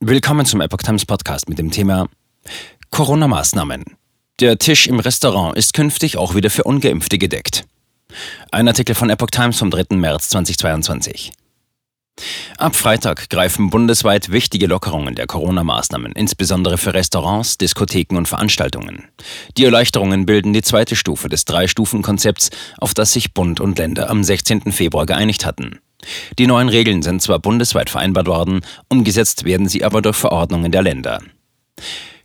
Willkommen zum Epoch Times Podcast mit dem Thema Corona-Maßnahmen. Der Tisch im Restaurant ist künftig auch wieder für Ungeimpfte gedeckt. Ein Artikel von Epoch Times vom 3. März 2022. Ab Freitag greifen bundesweit wichtige Lockerungen der Corona-Maßnahmen, insbesondere für Restaurants, Diskotheken und Veranstaltungen. Die Erleichterungen bilden die zweite Stufe des Drei-Stufen-Konzepts, auf das sich Bund und Länder am 16. Februar geeinigt hatten. Die neuen Regeln sind zwar bundesweit vereinbart worden, umgesetzt werden sie aber durch Verordnungen der Länder.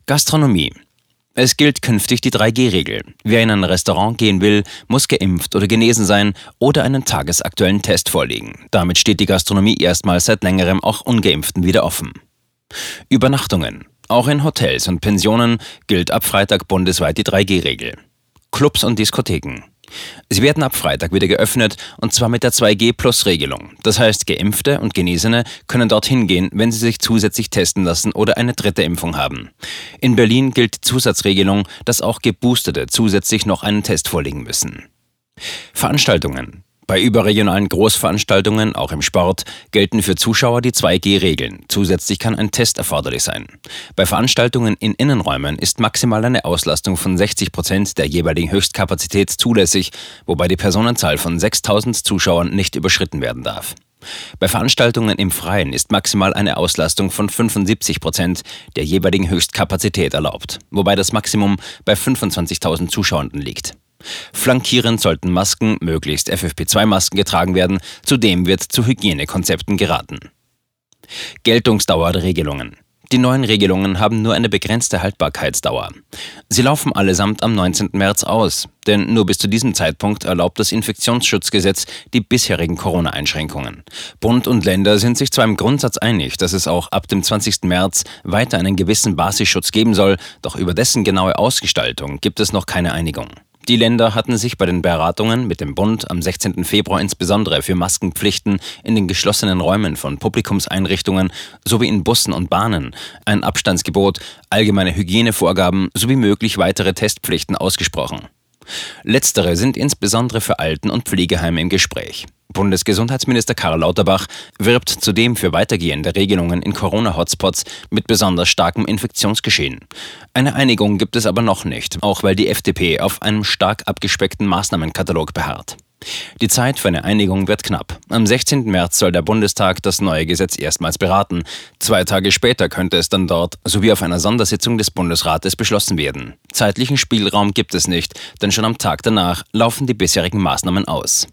Gastronomie. Es gilt künftig die 3G-Regel. Wer in ein Restaurant gehen will, muss geimpft oder genesen sein oder einen tagesaktuellen Test vorlegen. Damit steht die Gastronomie erstmals seit längerem auch ungeimpften wieder offen. Übernachtungen. Auch in Hotels und Pensionen gilt ab Freitag bundesweit die 3G-Regel. Clubs und Diskotheken. Sie werden ab Freitag wieder geöffnet und zwar mit der 2G-Plus-Regelung. Das heißt, Geimpfte und Genesene können dorthin gehen, wenn sie sich zusätzlich testen lassen oder eine dritte Impfung haben. In Berlin gilt die Zusatzregelung, dass auch Geboostete zusätzlich noch einen Test vorlegen müssen. Veranstaltungen. Bei überregionalen Großveranstaltungen, auch im Sport, gelten für Zuschauer die 2G-Regeln. Zusätzlich kann ein Test erforderlich sein. Bei Veranstaltungen in Innenräumen ist maximal eine Auslastung von 60 Prozent der jeweiligen Höchstkapazität zulässig, wobei die Personenzahl von 6000 Zuschauern nicht überschritten werden darf. Bei Veranstaltungen im Freien ist maximal eine Auslastung von 75 Prozent der jeweiligen Höchstkapazität erlaubt, wobei das Maximum bei 25.000 Zuschauenden liegt. Flankierend sollten Masken, möglichst FFP2-Masken, getragen werden. Zudem wird zu Hygienekonzepten geraten. Geltungsdauer der Regelungen. Die neuen Regelungen haben nur eine begrenzte Haltbarkeitsdauer. Sie laufen allesamt am 19. März aus, denn nur bis zu diesem Zeitpunkt erlaubt das Infektionsschutzgesetz die bisherigen Corona-Einschränkungen. Bund und Länder sind sich zwar im Grundsatz einig, dass es auch ab dem 20. März weiter einen gewissen Basisschutz geben soll, doch über dessen genaue Ausgestaltung gibt es noch keine Einigung. Die Länder hatten sich bei den Beratungen mit dem Bund am 16. Februar insbesondere für Maskenpflichten in den geschlossenen Räumen von Publikumseinrichtungen sowie in Bussen und Bahnen, ein Abstandsgebot, allgemeine Hygienevorgaben sowie möglich weitere Testpflichten ausgesprochen. Letztere sind insbesondere für Alten- und Pflegeheime im Gespräch. Bundesgesundheitsminister Karl Lauterbach wirbt zudem für weitergehende Regelungen in Corona-Hotspots mit besonders starkem Infektionsgeschehen. Eine Einigung gibt es aber noch nicht, auch weil die FDP auf einem stark abgespeckten Maßnahmenkatalog beharrt. Die Zeit für eine Einigung wird knapp. Am 16. März soll der Bundestag das neue Gesetz erstmals beraten. Zwei Tage später könnte es dann dort sowie auf einer Sondersitzung des Bundesrates beschlossen werden. Zeitlichen Spielraum gibt es nicht, denn schon am Tag danach laufen die bisherigen Maßnahmen aus.